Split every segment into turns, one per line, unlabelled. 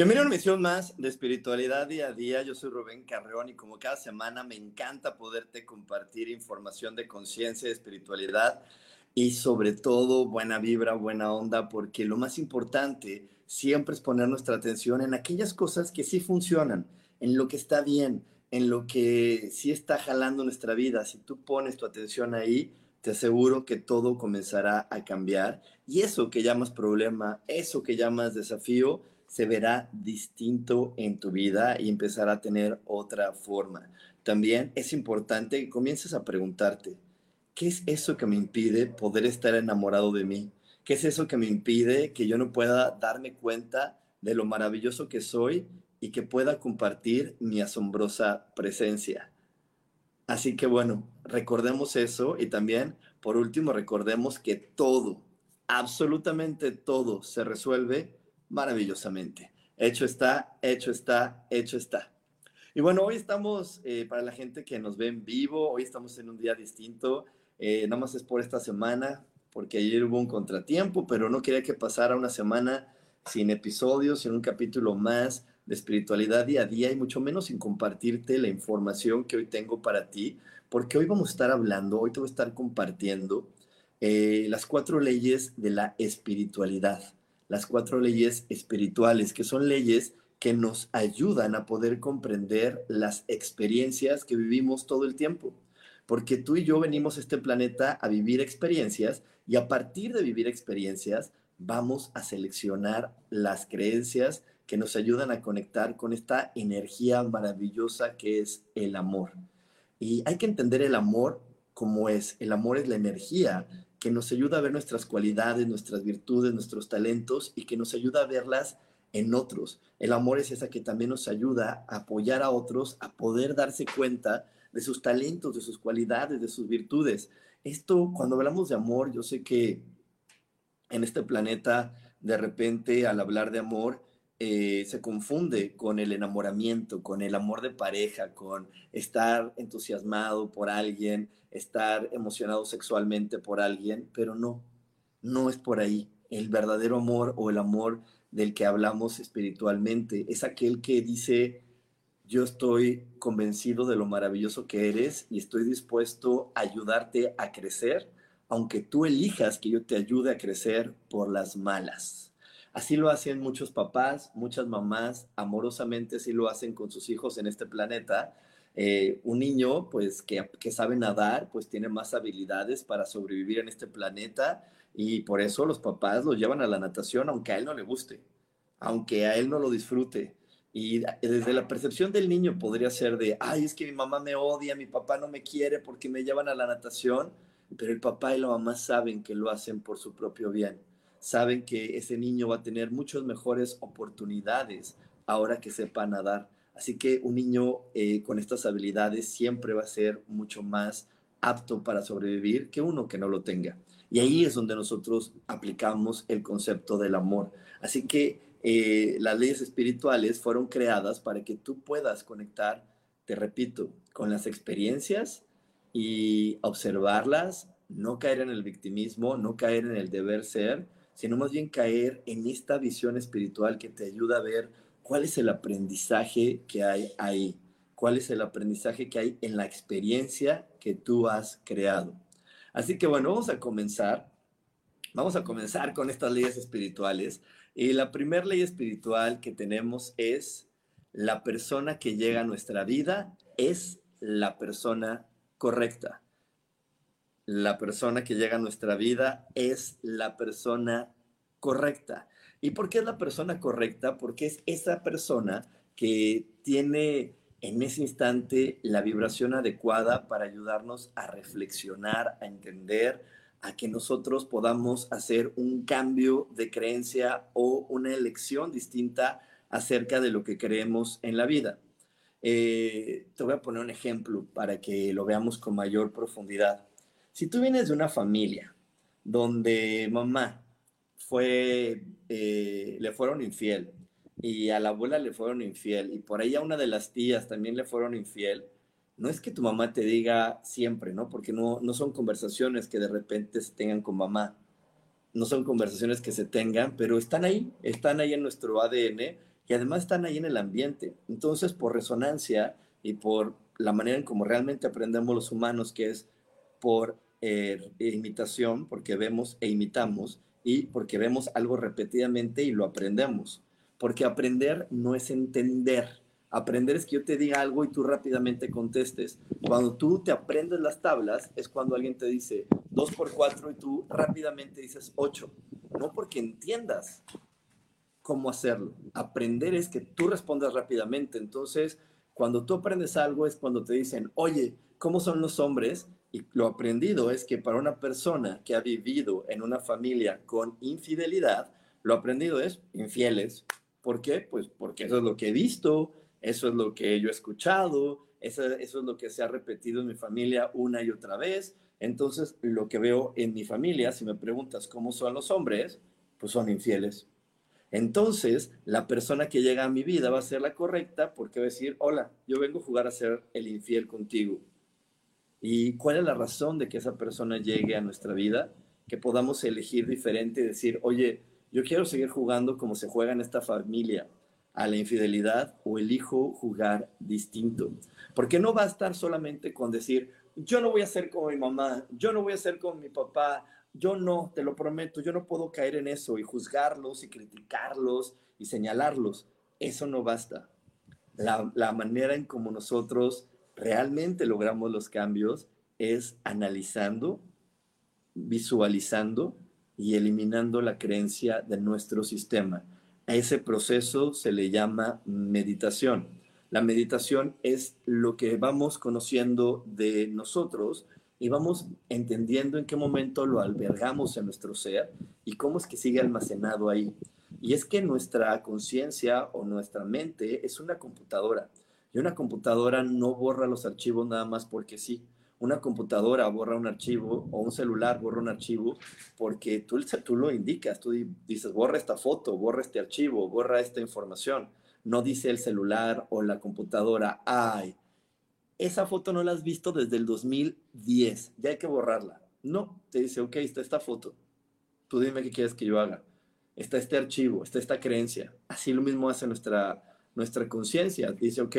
Bienvenido a una misión más de espiritualidad día a día. Yo soy Rubén Carreón y como cada semana me encanta poderte compartir información de conciencia, de espiritualidad y sobre todo buena vibra, buena onda, porque lo más importante siempre es poner nuestra atención en aquellas cosas que sí funcionan, en lo que está bien, en lo que sí está jalando nuestra vida. Si tú pones tu atención ahí, te aseguro que todo comenzará a cambiar y eso que llamas problema, eso que llamas desafío, se verá distinto en tu vida y empezará a tener otra forma. También es importante que comiences a preguntarte, ¿qué es eso que me impide poder estar enamorado de mí? ¿Qué es eso que me impide que yo no pueda darme cuenta de lo maravilloso que soy y que pueda compartir mi asombrosa presencia? Así que bueno, recordemos eso y también, por último, recordemos que todo, absolutamente todo se resuelve maravillosamente. Hecho está, hecho está, hecho está. Y bueno, hoy estamos, eh, para la gente que nos ve en vivo, hoy estamos en un día distinto, eh, nada más es por esta semana, porque ayer hubo un contratiempo, pero no quería que pasara una semana sin episodios, sin un capítulo más de espiritualidad día a día y mucho menos sin compartirte la información que hoy tengo para ti, porque hoy vamos a estar hablando, hoy te voy a estar compartiendo eh, las cuatro leyes de la espiritualidad las cuatro leyes espirituales, que son leyes que nos ayudan a poder comprender las experiencias que vivimos todo el tiempo. Porque tú y yo venimos a este planeta a vivir experiencias y a partir de vivir experiencias vamos a seleccionar las creencias que nos ayudan a conectar con esta energía maravillosa que es el amor. Y hay que entender el amor como es. El amor es la energía que nos ayuda a ver nuestras cualidades, nuestras virtudes, nuestros talentos y que nos ayuda a verlas en otros. El amor es esa que también nos ayuda a apoyar a otros a poder darse cuenta de sus talentos, de sus cualidades, de sus virtudes. Esto, cuando hablamos de amor, yo sé que en este planeta, de repente, al hablar de amor, eh, se confunde con el enamoramiento, con el amor de pareja, con estar entusiasmado por alguien, estar emocionado sexualmente por alguien, pero no, no es por ahí. El verdadero amor o el amor del que hablamos espiritualmente es aquel que dice, yo estoy convencido de lo maravilloso que eres y estoy dispuesto a ayudarte a crecer, aunque tú elijas que yo te ayude a crecer por las malas. Así lo hacen muchos papás, muchas mamás, amorosamente así lo hacen con sus hijos en este planeta. Eh, un niño, pues, que, que, sabe nadar, pues tiene más habilidades para sobrevivir en este planeta y por eso los papás lo llevan a la natación, aunque a él no le guste, aunque a él no lo disfrute. Y desde la percepción del niño podría ser de, ay, es que mi mamá me odia, mi papá no me quiere porque me llevan a la natación, pero el papá y la mamá saben que lo hacen por su propio bien saben que ese niño va a tener muchas mejores oportunidades ahora que sepa nadar. Así que un niño eh, con estas habilidades siempre va a ser mucho más apto para sobrevivir que uno que no lo tenga. Y ahí es donde nosotros aplicamos el concepto del amor. Así que eh, las leyes espirituales fueron creadas para que tú puedas conectar, te repito, con las experiencias y observarlas, no caer en el victimismo, no caer en el deber ser, sino más bien caer en esta visión espiritual que te ayuda a ver cuál es el aprendizaje que hay ahí, cuál es el aprendizaje que hay en la experiencia que tú has creado. Así que bueno, vamos a comenzar. Vamos a comenzar con estas leyes espirituales. Y la primera ley espiritual que tenemos es la persona que llega a nuestra vida es la persona correcta. La persona que llega a nuestra vida es la persona correcta. ¿Y por qué es la persona correcta? Porque es esa persona que tiene en ese instante la vibración adecuada para ayudarnos a reflexionar, a entender, a que nosotros podamos hacer un cambio de creencia o una elección distinta acerca de lo que creemos en la vida. Eh, te voy a poner un ejemplo para que lo veamos con mayor profundidad. Si tú vienes de una familia donde mamá fue, eh, le fueron infiel y a la abuela le fueron infiel y por ahí a una de las tías también le fueron infiel, no es que tu mamá te diga siempre, ¿no? Porque no, no son conversaciones que de repente se tengan con mamá, no son conversaciones que se tengan, pero están ahí, están ahí en nuestro ADN y además están ahí en el ambiente. Entonces, por resonancia y por la manera en cómo realmente aprendemos los humanos, que es por eh, imitación, porque vemos e imitamos, y porque vemos algo repetidamente y lo aprendemos. Porque aprender no es entender. Aprender es que yo te diga algo y tú rápidamente contestes. Cuando tú te aprendes las tablas es cuando alguien te dice 2 por 4 y tú rápidamente dices 8. No porque entiendas, cómo hacerlo. Aprender es que tú respondas rápidamente. Entonces, cuando tú aprendes algo es cuando te dicen, oye, ¿cómo son los hombres? Y lo aprendido es que para una persona que ha vivido en una familia con infidelidad, lo aprendido es infieles. ¿Por qué? Pues porque eso es lo que he visto, eso es lo que yo he escuchado, eso, es lo que se ha repetido en mi familia una y otra vez. Entonces, lo que veo en mi familia, si me preguntas cómo son los hombres, pues son infieles. Entonces, la persona que llega a mi vida va a ser la correcta porque va a decir, hola, yo vengo a jugar a ser el infiel contigo. ¿Y cuál es la razón de que esa persona llegue a nuestra vida? Que podamos elegir diferente y decir, oye, yo quiero seguir jugando como se juega en esta familia, a la infidelidad o elijo jugar distinto. Porque no va a estar solamente con decir, yo no voy a ser como mi mamá, yo no voy a ser como mi papá, yo no, te lo prometo, yo no puedo caer en eso y juzgarlos y criticarlos y señalarlos. Eso no basta. La, manera en como nosotros realmente logramos los cambios es analizando, visualizando y eliminando la creencia de nuestro sistema. A ese proceso se le llama meditación. La meditación es lo que vamos conociendo de nosotros y vamos entendiendo en qué momento lo albergamos en nuestro ser y cómo es que sigue almacenado ahí. Y es que nuestra conciencia o nuestra mente es una computadora. Y una computadora no borra los archivos nada más porque sí. Una computadora borra un archivo o un celular borra un archivo porque tú, lo indicas. Tú dices, borra esta foto, borra este archivo, borra esta información. No dice el celular o la computadora, ay, esa foto no la has visto desde el 2010, ya hay que borrarla. No, te dice, ok, está esta foto, tú dime qué quieres que yo haga. Está este archivo, está esta creencia. Así lo mismo hace nuestra, nuestra conciencia. Dice, ok,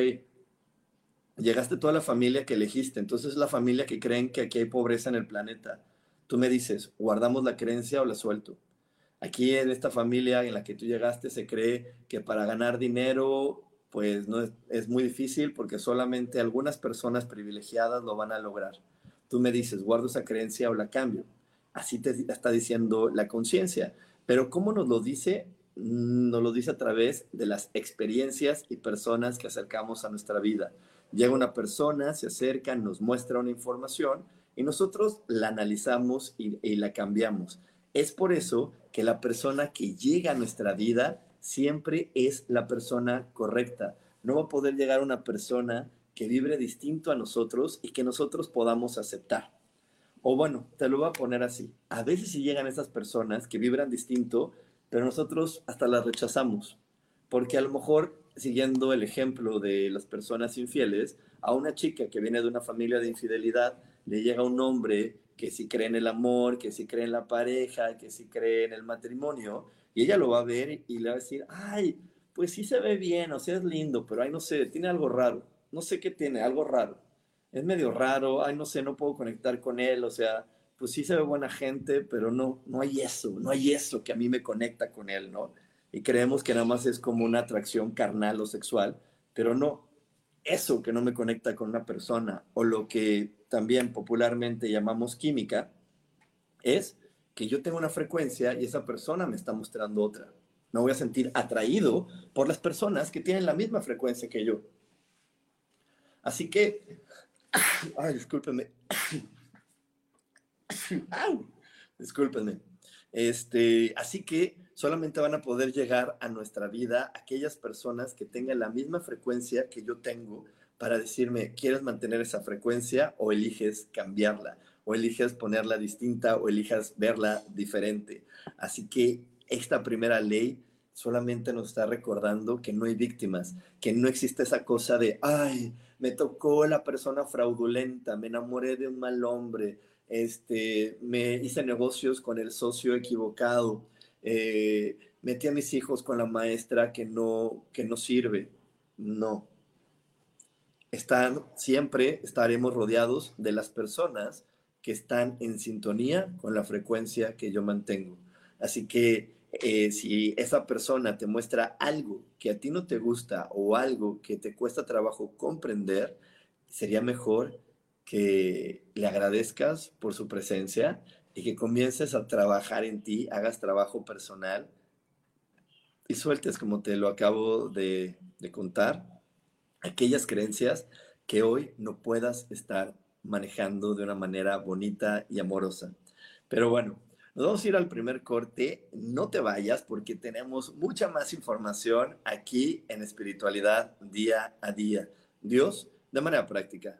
llegaste toda la familia que elegiste, entonces la familia que creen que aquí hay pobreza en el planeta. Tú me dices, ¿guardamos la creencia o la suelto? Aquí en esta familia en la que tú llegaste se cree que para ganar dinero pues no es, muy difícil porque solamente algunas personas privilegiadas lo van a lograr. Tú me dices, guardo esa creencia o la cambio. Así te está diciendo la conciencia. Pero ¿cómo nos lo dice? Nos lo dice a través de las experiencias y personas que acercamos a nuestra vida. Llega una persona, se acerca, nos muestra una información y nosotros la analizamos y, y la cambiamos. Es por eso que la persona que llega a nuestra vida siempre es la persona correcta. No va a poder llegar una persona que vibre distinto a nosotros y que nosotros podamos aceptar. O bueno, te lo voy a poner así. A veces si llegan esas personas que vibran distinto, pero nosotros hasta las rechazamos. Porque a lo mejor, siguiendo el ejemplo de las personas infieles, a una chica que viene de una familia de infidelidad, le llega un hombre que sí cree en el amor, que sí cree en la pareja, que sí cree en el matrimonio, y ella lo va a ver y le va a decir, ay, pues sí se ve bien, o sea, es lindo, pero ay, no sé, tiene algo raro. No sé qué tiene, algo raro. Es medio raro, ay, no sé, no puedo conectar con él, o sea, pues sí se ve buena gente, pero no, no hay eso, no hay eso que a mí me conecta con él, ¿no? Y creemos que nada más es como una atracción carnal o sexual, pero no. eso que no me conecta con una persona o lo que también popularmente llamamos química, es que yo tengo una frecuencia y esa persona me está mostrando otra. Me voy a sentir atraído por las personas que tienen la misma frecuencia que yo. Así que, ay, discúlpenme. Discúlpenme. Este, así que solamente van a poder llegar a nuestra vida aquellas personas que tengan la misma frecuencia que yo tengo para decirme, ¿quieres mantener esa frecuencia o eliges cambiarla? O eliges ponerla distinta o eliges verla diferente. Así que esta primera ley solamente nos está recordando que no hay víctimas, que no existe esa cosa de, ay, me tocó la persona fraudulenta, me enamoré de un mal hombre, este, me hice negocios con el socio equivocado, eh, metí a mis hijos con la maestra que no, que no sirve. No. Están, siempre estaremos rodeados de las personas que están en sintonía con la frecuencia que yo mantengo. Así que eh, si esa persona te muestra algo que a ti no te gusta o algo que te cuesta trabajo comprender, sería mejor que le agradezcas por su presencia y que comiences a trabajar en ti, hagas trabajo personal y sueltes, como te lo acabo de, contar, aquellas creencias que hoy no puedas estar manejando de una manera bonita y amorosa. Pero bueno, nos vamos a ir al primer corte. No te vayas porque tenemos mucha más información aquí en espiritualidad día a día. Dios, de manera práctica.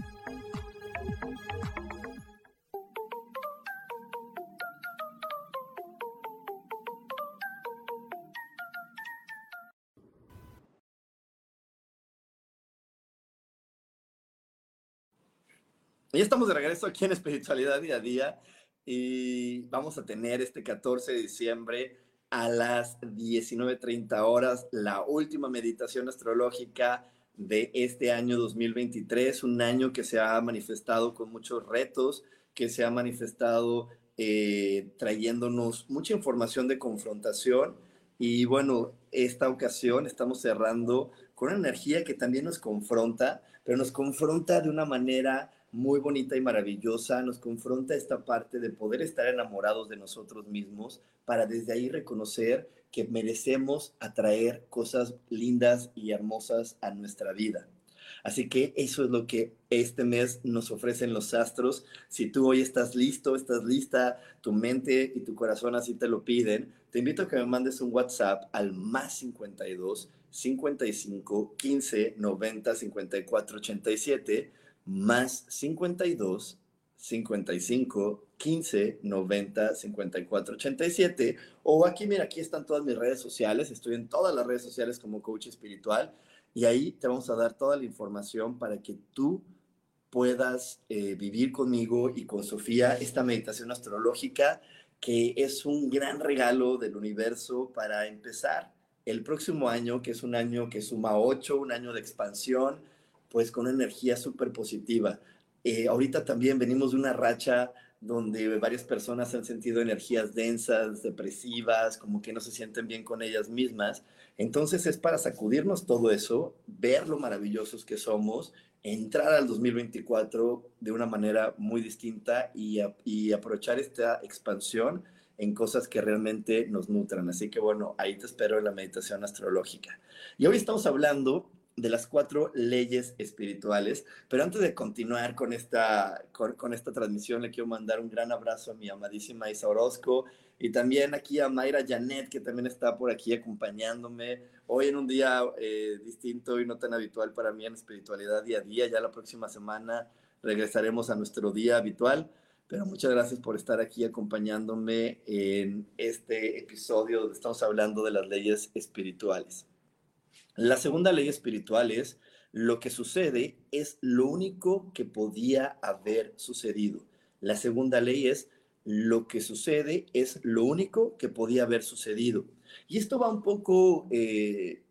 Y estamos de regreso aquí en Espiritualidad Día a Día y vamos a tener este 14 de diciembre a las 19.30 horas la última meditación astrológica de este año 2023, un año que se ha manifestado con muchos retos, que se ha manifestado eh, trayéndonos mucha información de confrontación. Y bueno, esta ocasión estamos cerrando con una energía que también nos confronta, pero nos confronta de una manera muy bonita y maravillosa, nos confronta esta parte de poder estar enamorados de nosotros mismos para desde ahí reconocer que merecemos atraer cosas lindas y hermosas a nuestra vida. Así que eso es lo que este mes nos ofrecen los astros. Si tú hoy estás listo, estás lista, tu mente y tu corazón así te lo piden, te invito a que me mandes un WhatsApp al más 52 55 15 90 54 87 más 52 55 15 90 54 87 o aquí mira aquí están todas mis redes sociales. Estoy en todas las redes sociales como coach espiritual. Y ahí te vamos a dar toda la información para que tú puedas eh, vivir conmigo y con Sofía esta meditación astrológica que es un gran regalo del universo para empezar el próximo año, que es un año que suma 8, un año de expansión, pues con energía súper positiva. Eh, ahorita también venimos de una racha donde varias personas han sentido energías densas, depresivas, como que no se sienten bien con ellas mismas. Entonces es para sacudirnos todo eso, ver lo maravillosos que somos, entrar al 2024 de una manera muy distinta y, y aprovechar esta expansión en cosas que realmente nos nutran. Así que bueno, ahí te espero en la meditación astrológica. Y hoy estamos hablando de las cuatro leyes espirituales. Pero antes de continuar con esta, con, esta transmisión, le quiero mandar un gran abrazo a mi amadísima Isa Orozco y también aquí a Mayra Janet, que también está por aquí acompañándome. Hoy en un día eh, distinto y no tan habitual para mí en espiritualidad día a día. Ya la próxima semana regresaremos a nuestro día habitual. Pero muchas gracias por estar aquí acompañándome en este episodio donde estamos hablando de las leyes espirituales. La segunda ley espiritual es lo que sucede es lo único que podía haber sucedido. La segunda ley es lo que sucede es lo único que podía haber sucedido. Y esto va un poco eh,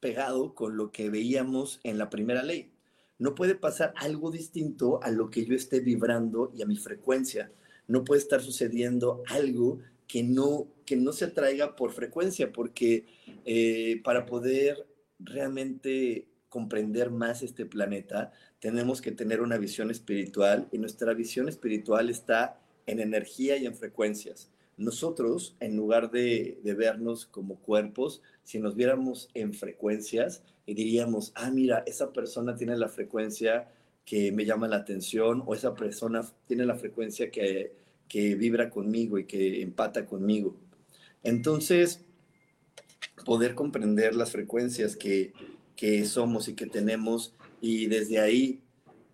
pegado con lo que veíamos en la primera ley. No puede pasar algo distinto a lo que yo esté vibrando y a mi frecuencia. No puede estar sucediendo algo que no, que no se atraiga por frecuencia, porque eh, para poder realmente comprender más este planeta, tenemos que tener una visión espiritual y nuestra visión espiritual está en energía y en frecuencias. Nosotros, en lugar de, vernos como cuerpos, si nos viéramos en frecuencias y diríamos, ah, mira, esa persona tiene la frecuencia que me llama la atención o esa persona tiene la frecuencia que, que vibra conmigo y que empata conmigo. Entonces, poder comprender las frecuencias que, que somos y que tenemos y desde ahí,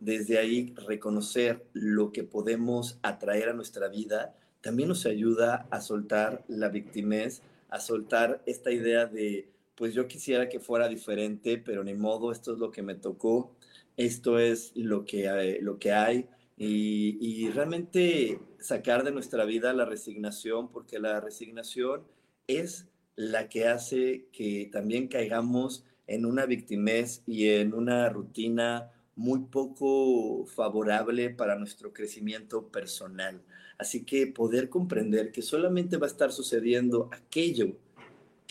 desde ahí reconocer lo que podemos atraer a nuestra vida, también nos ayuda a soltar la victimez, a soltar esta idea de, pues yo quisiera que fuera diferente, pero ni modo, esto es lo que me tocó, esto es lo que, hay, lo que hay, y, y realmente sacar de nuestra vida la resignación, porque la resignación es la que hace que también caigamos en una victimez y en una rutina muy poco favorable para nuestro crecimiento personal. Así que poder comprender que solamente va a estar sucediendo aquello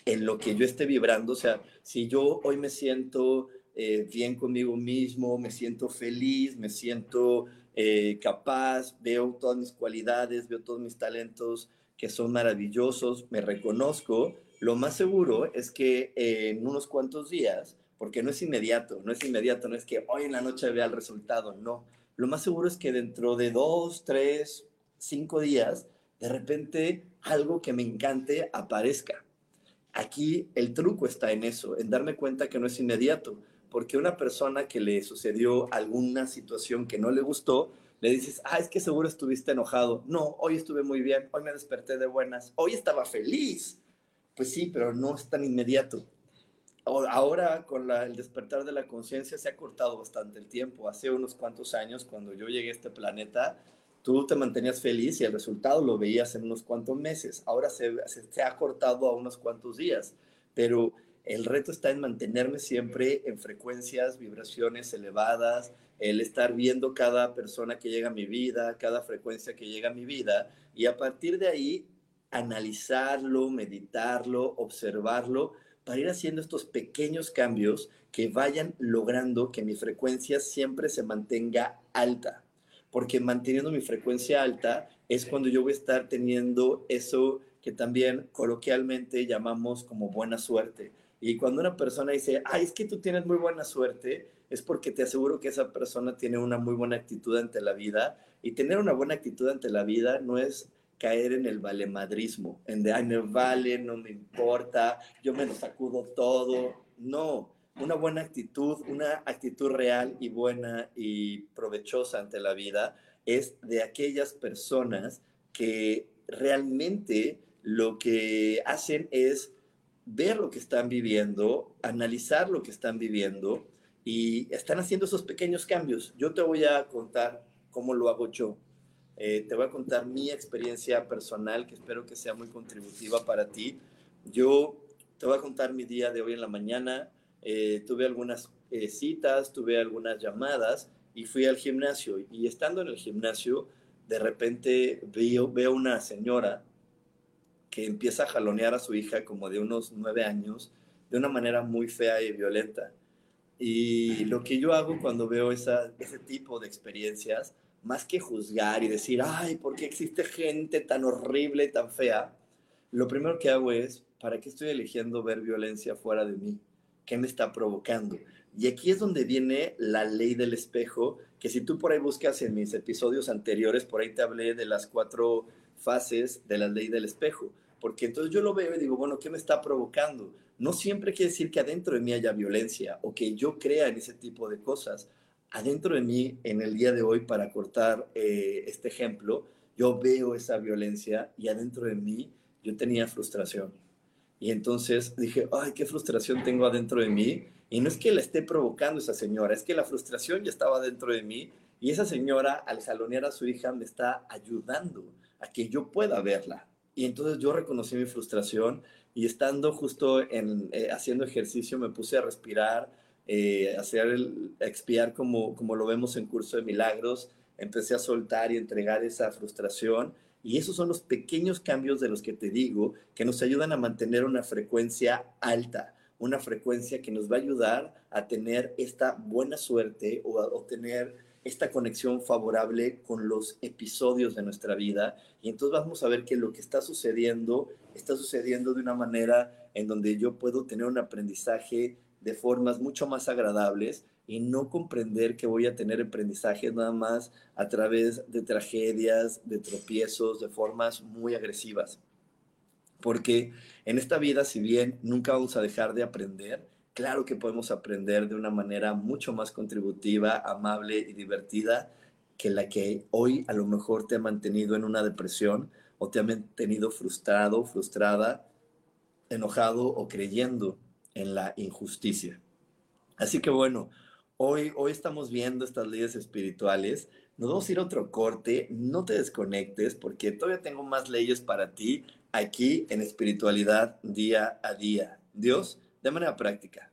en lo que yo esté vibrando, o sea, si yo hoy me siento eh, bien conmigo mismo, me siento feliz, me siento eh, capaz, veo todas mis cualidades, veo todos mis talentos que son maravillosos, me reconozco, lo más seguro es que en unos cuantos días, porque no es inmediato, no es inmediato, no es que hoy en la noche vea el resultado, no. Lo más seguro es que dentro de dos, tres, cinco días, de repente algo que me encante aparezca. Aquí el truco está en eso, en darme cuenta que no es inmediato, porque una persona que le sucedió alguna situación que no le gustó, le dices, ah, es que seguro estuviste enojado. No, hoy estuve muy bien, hoy me desperté de buenas, hoy estaba feliz. Pues sí, pero no es tan inmediato. Ahora, con el despertar de la conciencia, se ha cortado bastante el tiempo. Hace unos cuantos años, cuando yo llegué a este planeta, tú te mantenías feliz y el resultado lo veías en unos cuantos meses. Ahora se, se, ha cortado a unos cuantos días, pero el reto está en mantenerme siempre en frecuencias, vibraciones elevadas, el estar viendo cada persona que llega a mi vida, cada frecuencia que llega a mi vida, y a partir de ahí analizarlo, meditarlo, observarlo, para ir haciendo estos pequeños cambios que vayan logrando que mi frecuencia siempre se mantenga alta. porque manteniendo mi frecuencia alta es cuando yo voy a estar teniendo eso que también coloquialmente llamamos como buena suerte. Y cuando una persona dice, ay, es que tú tienes muy buena suerte, es porque te aseguro que esa persona tiene una muy buena actitud ante la vida. Y tener una buena actitud ante la vida no es caer en el valemadrismo, en de, ay, vale, no me importa, yo me lo sacudo todo. No, una buena actitud, una actitud real y buena y provechosa ante la vida es de aquellas personas que realmente lo que hacen es ver lo que están viviendo, analizar lo que están viviendo y están haciendo esos pequeños cambios. Yo te voy a contar cómo lo hago yo. Eh, te voy a contar mi experiencia personal, que espero que sea muy contributiva para ti. Yo te voy a contar mi día de hoy en la mañana. Eh, tuve algunas eh, citas, tuve algunas llamadas y fui al gimnasio. Y estando en el gimnasio, de repente veo, una señora que empieza a jalonear a su hija como de unos nueve años de una manera muy fea y violenta. Y lo que yo hago cuando veo esa, ese tipo de experiencias, más que juzgar y decir, ay, ¿por qué existe gente tan horrible, tan fea? Lo primero que hago es, ¿para qué estoy eligiendo ver violencia fuera de mí? ¿Qué me está provocando? Y aquí es donde viene la ley del espejo, que si tú por ahí buscas en mis episodios anteriores, por ahí te hablé de las cuatro fases de la ley del espejo porque entonces yo lo veo y digo, bueno, ¿qué me está provocando? No siempre quiere decir que adentro de mí haya violencia o que yo crea en ese tipo de cosas. Adentro de mí, en el día de hoy, para cortar eh, este ejemplo, yo veo esa violencia y adentro de mí yo tenía frustración. Y entonces dije, ay, qué frustración tengo adentro de mí. Y no es que la esté provocando esa señora, es que la frustración ya estaba dentro de mí y esa señora, al jalonear a su hija, me está ayudando a que yo pueda verla, y entonces yo reconocí mi frustración y estando justo en, eh, haciendo ejercicio me puse a respirar, eh, hacer el, expiar como, como lo vemos en curso de milagros, empecé a soltar y entregar esa frustración. Y esos son los pequeños cambios de los que te digo que nos ayudan a mantener una frecuencia alta, una frecuencia que nos va a ayudar a tener esta buena suerte o a obtener esta conexión favorable con los episodios de nuestra vida y entonces vamos a ver que lo que está sucediendo está sucediendo de una manera en donde yo puedo tener un aprendizaje de formas mucho más agradables y no comprender que voy a tener aprendizaje nada más a través de tragedias, de tropiezos, de formas muy agresivas. Porque en esta vida, si bien nunca vamos a dejar de aprender, claro que podemos aprender de una manera mucho más contributiva, amable y divertida que la que hoy a lo mejor te ha mantenido en una depresión o te ha mantenido frustrado, frustrada, enojado o creyendo en la injusticia. Así que bueno, hoy, hoy estamos viendo estas leyes espirituales. Nos vamos a ir a otro corte. No te desconectes porque todavía tengo más leyes para ti aquí en espiritualidad día a día. Dios de manera práctica.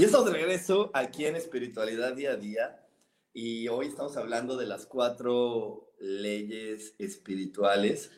Y estamos de regreso aquí en Espiritualidad Día a Día. Y hoy estamos hablando de las cuatro leyes espirituales.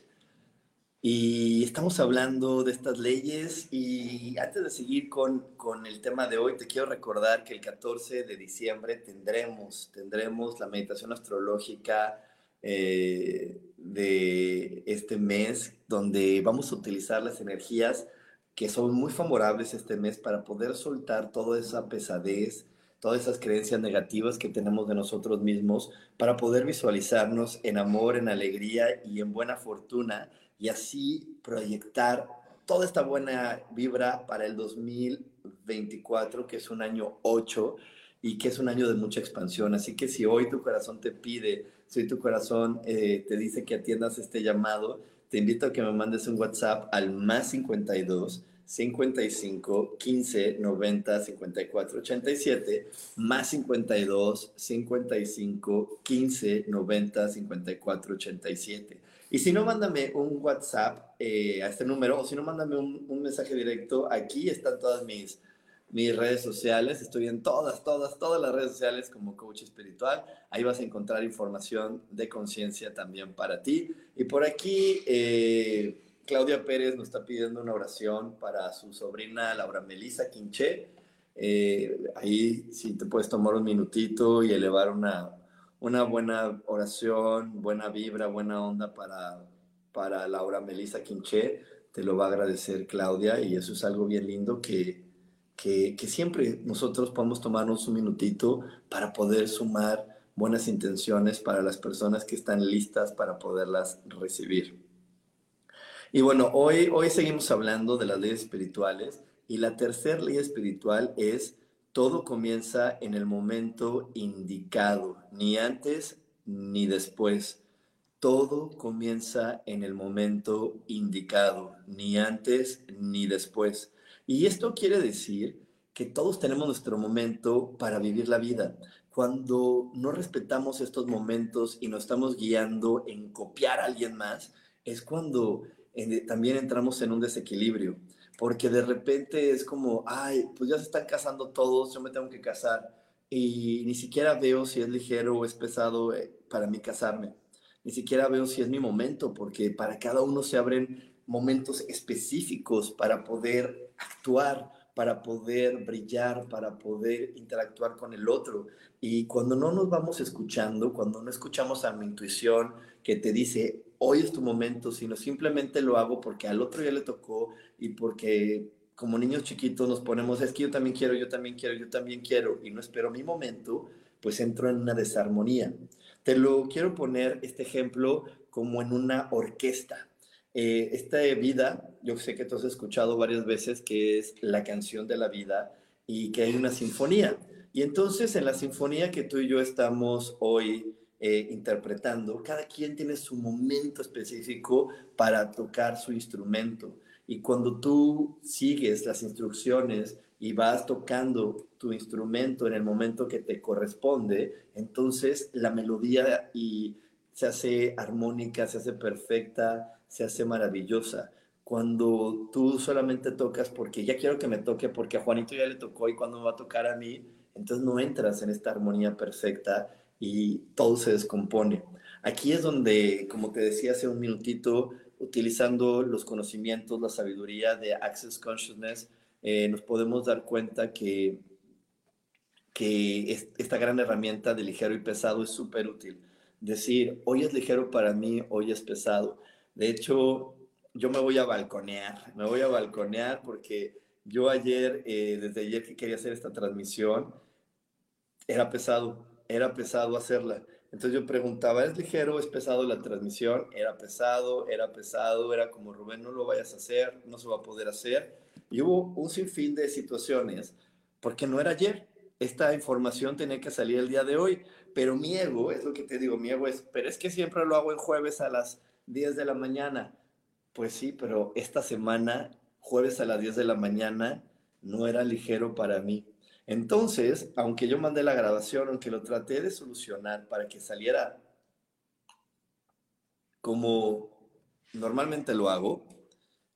Y estamos hablando de estas leyes. Y antes de seguir con, con el tema de hoy, te quiero recordar que el 14 de diciembre tendremos, tendremos la meditación astrológica eh, de este mes donde vamos a utilizar las energías que son muy favorables este mes para poder soltar toda esa pesadez, todas esas creencias negativas que tenemos de nosotros mismos, para poder visualizarnos en amor, en alegría y en buena fortuna y así proyectar toda esta buena vibra para el 2024, que es un año 8 y que es un año de mucha expansión. Así que si hoy tu corazón te pide, si tu corazón eh, te dice que atiendas este llamado, te invito a que me mandes un WhatsApp al más 52 55 15 90 54 87 más 52 55 15 90 54 87 y si no, mándame un WhatsApp eh, a este número o si no, mándame un, un, mensaje directo. Aquí están todas mis, mis redes sociales. Estoy en todas, todas, todas las redes sociales como coach espiritual. Ahí vas a encontrar información de conciencia también para ti. Y por aquí, eh, Claudia Pérez nos está pidiendo una oración para su sobrina Laura Melisa Quinché. Eh, ahí si te puedes tomar un minutito y elevar una, una buena oración, buena vibra, buena onda para, para Laura Melissa Quinché. Te lo va a agradecer Claudia y eso es algo bien lindo que, que, siempre nosotros podemos tomarnos un minutito para poder sumar buenas intenciones para las personas que están listas para poderlas recibir. Y bueno, hoy, hoy seguimos hablando de las leyes espirituales y la tercera ley espiritual es todo comienza en el momento indicado, ni antes ni después. Todo comienza en el momento indicado, ni antes ni después. Y esto quiere decir que todos tenemos nuestro momento para vivir la vida. Cuando no respetamos estos momentos y nos estamos guiando en copiar a alguien más, es cuando eh, también entramos en un desequilibrio porque de repente es como, ay, pues ya se están casando todos, yo me tengo que casar y ni siquiera veo si es ligero o es pesado eh, para mí casarme, ni siquiera veo si es mi momento, porque para cada uno se abren momentos específicos para poder actuar, para poder brillar, para poder interactuar con el otro. Y cuando no nos vamos escuchando, cuando no escuchamos a mi intuición que te dice, hoy es tu momento, sino simplemente lo hago porque al otro ya le tocó y porque como niños chiquitos nos ponemos, es que yo también quiero, yo también quiero, yo también quiero y no espero mi momento, pues entro en una desarmonía. Te lo quiero poner este ejemplo como en una orquesta. Eh, esta vida, yo sé que tú has escuchado varias veces que es la canción de la vida y que hay una sinfonía. Y entonces en la sinfonía que tú y yo estamos hoy eh, interpretando, cada quien tiene su momento específico para tocar su instrumento. Y cuando tú sigues las instrucciones y vas tocando tu instrumento en el momento que te corresponde, entonces la melodía y se hace armónica, se hace perfecta, se hace maravillosa. Cuando tú solamente tocas porque ya quiero que me toque, porque a Juanito ya le tocó y cuando me va a tocar a mí, entonces no entras en esta armonía perfecta y todo se descompone. Aquí es donde, como te decía hace un minutito, utilizando los conocimientos, la sabiduría de Access Consciousness, eh, nos podemos dar cuenta que, que esta gran herramienta de ligero y pesado es súper útil. Decir, hoy es ligero para mí, hoy es pesado. De hecho, yo me voy a balconear, me voy a balconear porque yo ayer, eh, desde ayer que quería hacer esta transmisión, era pesado, era pesado hacerla. Entonces yo preguntaba, ¿es ligero, es pesado la transmisión? Era pesado, era pesado, era como Rubén, no lo vayas a hacer, no se va a poder hacer. Y hubo un sinfín de situaciones, porque no era ayer. Esta información tenía que salir el día de hoy, pero mi ego, es lo que te digo, mi ego es, pero es que siempre lo hago en jueves a las 10 de la mañana. Pues sí, pero esta semana, jueves a las 10 de la mañana, no era ligero para mí. Entonces, aunque yo mandé la grabación, aunque lo traté de solucionar para que saliera como normalmente lo hago,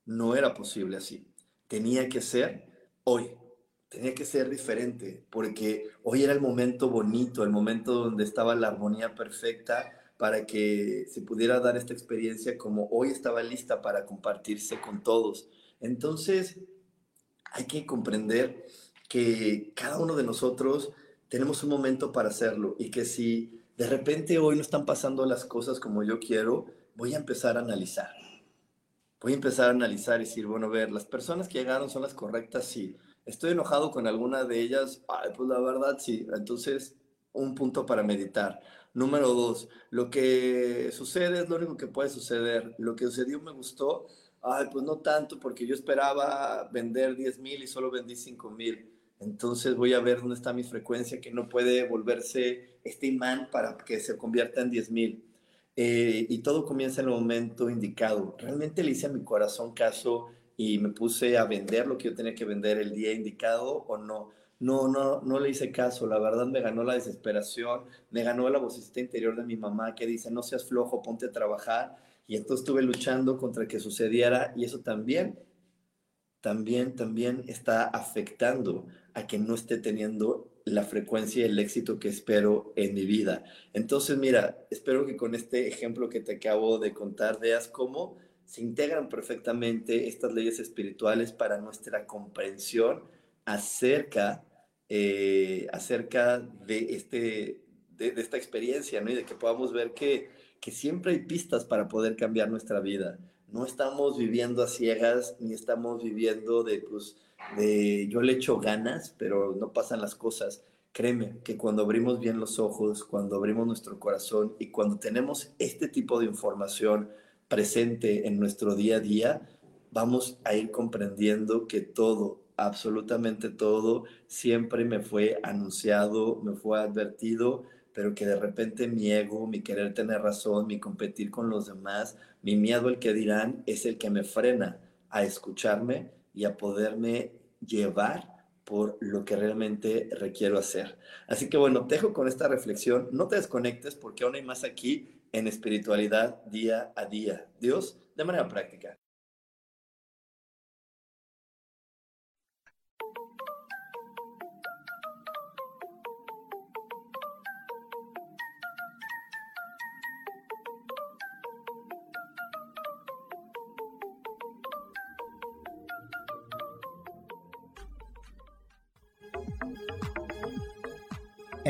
no era posible así. Tenía que ser hoy, tenía que ser diferente, porque hoy era el momento bonito, el momento donde estaba la armonía perfecta para que se pudiera dar esta experiencia como hoy estaba lista para compartirse con todos. Entonces, hay que comprender que cada uno de nosotros tenemos un momento para hacerlo y que si de repente hoy no están pasando las cosas como yo quiero, voy a empezar a analizar. Voy a empezar a analizar y decir, bueno, a ver, las personas que llegaron son las correctas, sí. Estoy enojado con alguna de ellas, Ay, pues la verdad sí. Entonces, un punto para meditar. Número dos, lo que sucede es lo único que puede suceder. Lo que sucedió me gustó, ay, pues no tanto, porque yo esperaba vender 10 mil y solo vendí 5 mil entonces voy a ver dónde está mi frecuencia que no puede volverse este imán para que se convierta en 10.000. Eh, y todo comienza en el momento indicado. Realmente le hice a mi corazón caso y me puse a vender lo que yo tenía que vender el día indicado o no. No, no, no le hice caso. La verdad me ganó la desesperación, me ganó la vocecita interior de mi mamá que dice, no seas flojo, ponte a trabajar. Y entonces estuve luchando contra que sucediera y eso también, también, también está afectando a que no esté teniendo la frecuencia y el éxito que espero en mi vida. Entonces, mira, espero que con este ejemplo que te acabo de contar veas cómo se integran perfectamente estas leyes espirituales para nuestra comprensión acerca, eh, acerca de, este, de, esta experiencia, ¿no? Y de que podamos ver que, que siempre hay pistas para poder cambiar nuestra vida. No estamos viviendo a ciegas, ni estamos viviendo de, pues, de yo le echo ganas, pero no pasan las cosas. Créeme que cuando abrimos bien los ojos, cuando abrimos nuestro corazón y cuando tenemos este tipo de información presente en nuestro día a día, vamos a ir comprendiendo que todo, absolutamente todo, siempre me fue anunciado, me fue advertido, pero que de repente mi ego, mi querer tener razón, mi competir con los demás, mi miedo al que dirán, es el que me frena a escucharme y a poderme llevar por lo que realmente requiero hacer. Así que bueno, te dejo con esta reflexión. No te desconectes porque aún hay más aquí en espiritualidad día a día. Dios, de manera práctica.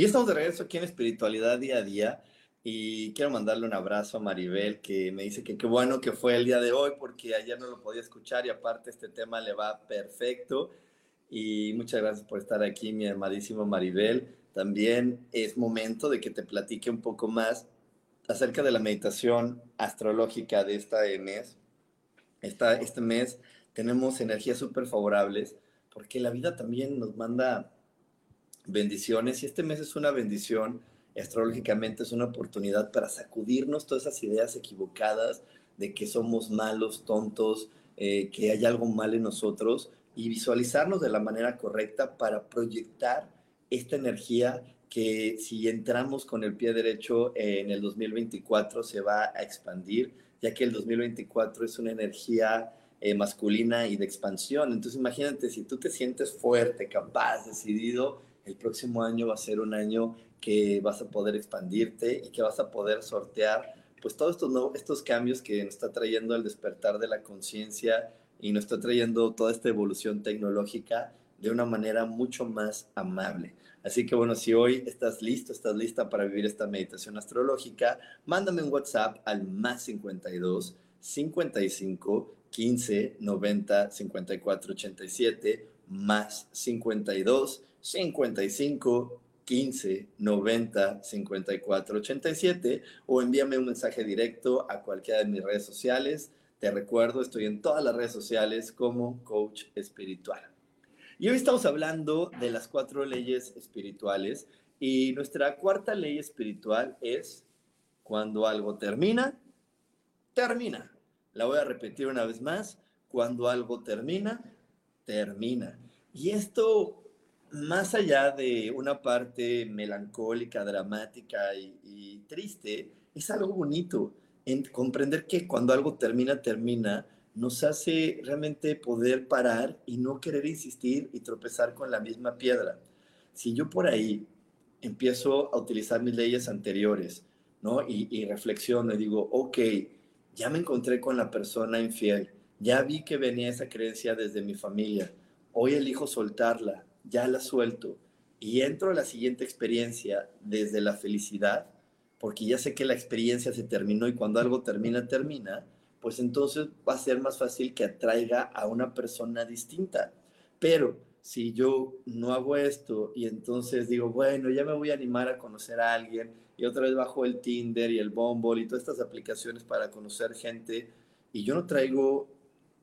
Y estamos de regreso aquí en Espiritualidad Día a Día y quiero mandarle un abrazo a Maribel que me dice que qué bueno que fue el día de hoy porque ayer no lo podía escuchar y aparte este tema le va perfecto. Y muchas gracias por estar aquí, mi amadísimo Maribel. También es momento de que te platique un poco más acerca de la meditación astrológica de este mes. Esta, este mes tenemos energías súper favorables porque la vida también nos manda bendiciones y este mes es una bendición, astrológicamente es una oportunidad para sacudirnos todas esas ideas equivocadas de que somos malos, tontos, eh, que hay algo mal en nosotros y visualizarnos de la manera correcta para proyectar esta energía que si entramos con el pie derecho en el 2024 se va a expandir, ya que el 2024 es una energía eh, masculina y de expansión. Entonces imagínate, si tú te sientes fuerte, capaz, decidido, el próximo año va a ser un año que vas a poder expandirte y que vas a poder sortear pues todos estos, estos cambios que nos está trayendo el despertar de la conciencia y nos está trayendo toda esta evolución tecnológica de una manera mucho más amable. Así que bueno, si hoy estás listo, estás lista para vivir esta meditación astrológica, mándame un WhatsApp al más 52 55 15 90 54 87 más 52 55 15 90 54 87 o envíame un mensaje directo a cualquiera de mis redes sociales. Te recuerdo, estoy en todas las redes sociales como coach espiritual. Y hoy estamos hablando de las cuatro leyes espirituales y nuestra cuarta ley espiritual es cuando algo termina, termina. La voy a repetir una vez más. Cuando algo termina, termina. Y esto más allá de una parte melancólica, dramática y, triste, es algo bonito. En comprender que cuando algo termina, termina, nos hace realmente poder parar y no querer insistir y tropezar con la misma piedra. Si yo por ahí empiezo a utilizar mis leyes anteriores, ¿no? Y, y reflexiono y digo, ok, ya me encontré con la persona infiel, ya vi que venía esa creencia desde mi familia, hoy elijo soltarla, ya la suelto y entro a la siguiente experiencia desde la felicidad, porque ya sé que la experiencia se terminó y cuando algo termina, termina, pues entonces va a ser más fácil que atraiga a una persona distinta. Pero si yo no hago esto y entonces digo, bueno, ya me voy a animar a conocer a alguien y otra vez bajo el Tinder y el Bumble y todas estas aplicaciones para conocer gente y yo no traigo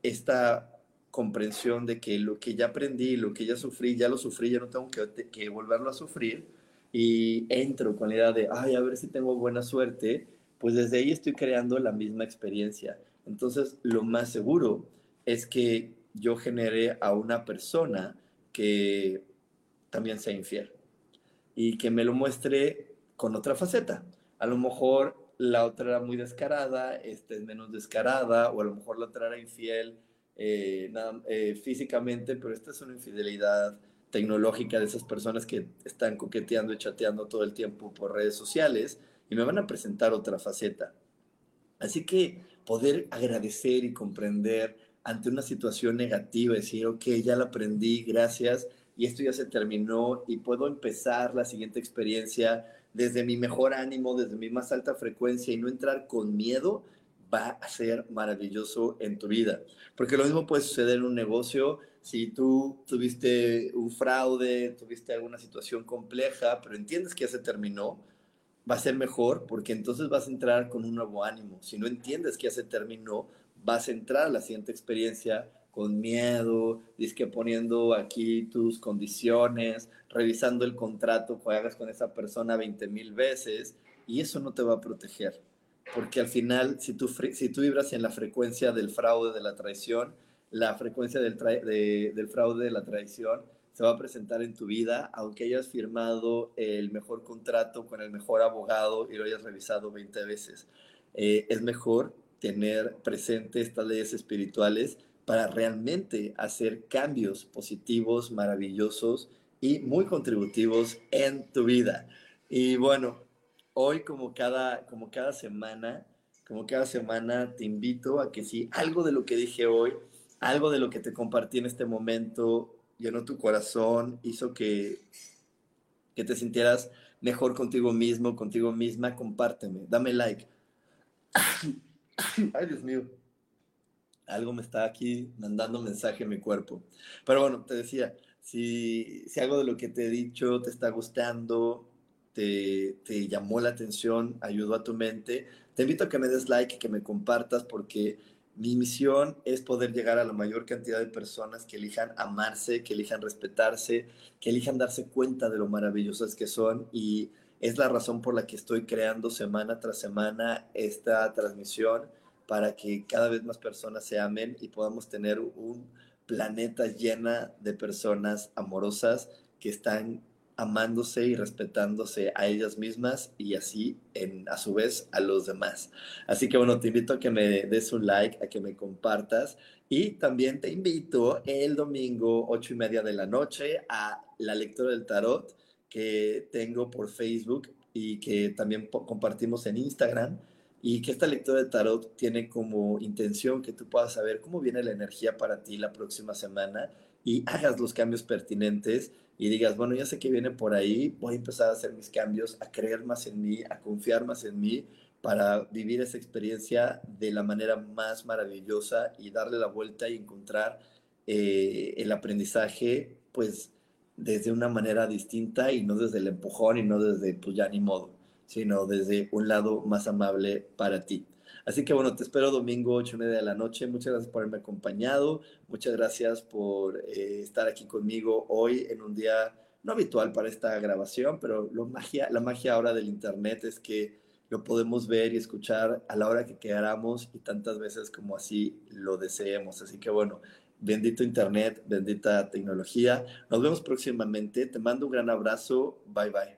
esta comprensión de que lo que ya aprendí, lo que ya sufrí, ya lo sufrí, ya no tengo que, que volverlo a sufrir y entro con la idea de, ay, a ver si tengo buena suerte, pues desde ahí estoy creando la misma experiencia. Entonces, lo más seguro es que yo genere a una persona que también sea infiel y que me lo muestre con otra faceta. A lo mejor la otra era muy descarada, esta es menos descarada, o a lo mejor la otra era infiel eh, nada, eh, físicamente, pero esta es una infidelidad tecnológica de esas personas que están coqueteando y chateando todo el tiempo por redes sociales y me van a presentar otra faceta. Así que poder agradecer y comprender ante una situación negativa, decir, ok, ya la aprendí, gracias, y esto ya se terminó y puedo empezar la siguiente experiencia desde mi mejor ánimo, desde mi más alta frecuencia y no entrar con miedo va a ser maravilloso en tu vida. Porque lo mismo puede suceder en un negocio si tú tuviste un fraude, tuviste alguna situación compleja, pero entiendes que ya se terminó, va a ser mejor porque entonces vas a entrar con un nuevo ánimo. Si no entiendes que ya se terminó, vas a entrar a la siguiente experiencia con miedo, que poniendo aquí tus condiciones, revisando el contrato que hagas con esa persona 20 mil veces y eso no te va a proteger. Porque al final, si tú, si vibras en la frecuencia del fraude, de la traición, la frecuencia del, del fraude, de la traición, se va a presentar en tu vida, aunque hayas firmado el mejor contrato con el mejor abogado y lo hayas revisado 20 veces. Eh, es mejor tener presente estas leyes espirituales para realmente hacer cambios positivos, maravillosos y muy contributivos en tu vida. Y bueno, hoy como cada, como cada semana, como cada semana te invito a que si algo de lo que dije hoy, algo de lo que te compartí en este momento llenó tu corazón, hizo que, que te sintieras mejor contigo mismo, contigo misma, compárteme, dame like. Ay, Dios mío. Algo me está aquí mandando mensaje en mi cuerpo. Pero bueno, te decía, si, si algo de lo que te he dicho te está gustando, te, llamó la atención, ayudó a tu mente, te invito a que me des like, que me compartas, porque mi misión es poder llegar a la mayor cantidad de personas que elijan amarse, que elijan respetarse, que elijan darse cuenta de lo maravillosas que son y es la razón por la que estoy creando semana tras semana esta transmisión para que cada vez más personas se amen y podamos tener un planeta llena de personas amorosas que están amándose y respetándose a ellas mismas y así en, a su vez a los demás. Así que bueno, te invito a que me des un like, a que me compartas y también te invito el domingo ocho y media de la noche a la lectura del tarot que tengo por Facebook y que también compartimos en Instagram y que esta lectura del tarot tiene como intención que tú puedas saber cómo viene la energía para ti la próxima semana y hagas los cambios pertinentes y digas, bueno, ya sé que viene por ahí, voy a empezar a hacer mis cambios, a creer más en mí, a confiar más en mí para vivir esa experiencia de la manera más maravillosa y darle la vuelta y encontrar eh, el aprendizaje, pues, desde una manera distinta y no desde el empujón y no desde, pues, ya ni modo, sino desde un lado más amable para ti. Así que bueno, te espero domingo 8 y media de la noche. Muchas gracias por haberme acompañado. Muchas gracias por eh, estar aquí conmigo hoy en un día no habitual para esta grabación, pero lo magia, la magia ahora del Internet es que lo podemos ver y escuchar a la hora que queramos y tantas veces como así lo deseemos. Así que bueno, bendito Internet, bendita tecnología. Nos vemos próximamente. Te mando un gran abrazo. Bye bye.